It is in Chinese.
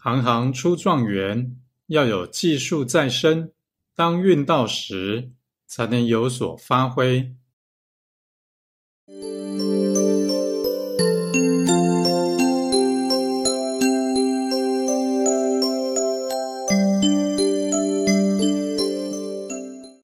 行行出状元要有技术在身当运到时才能有所发挥。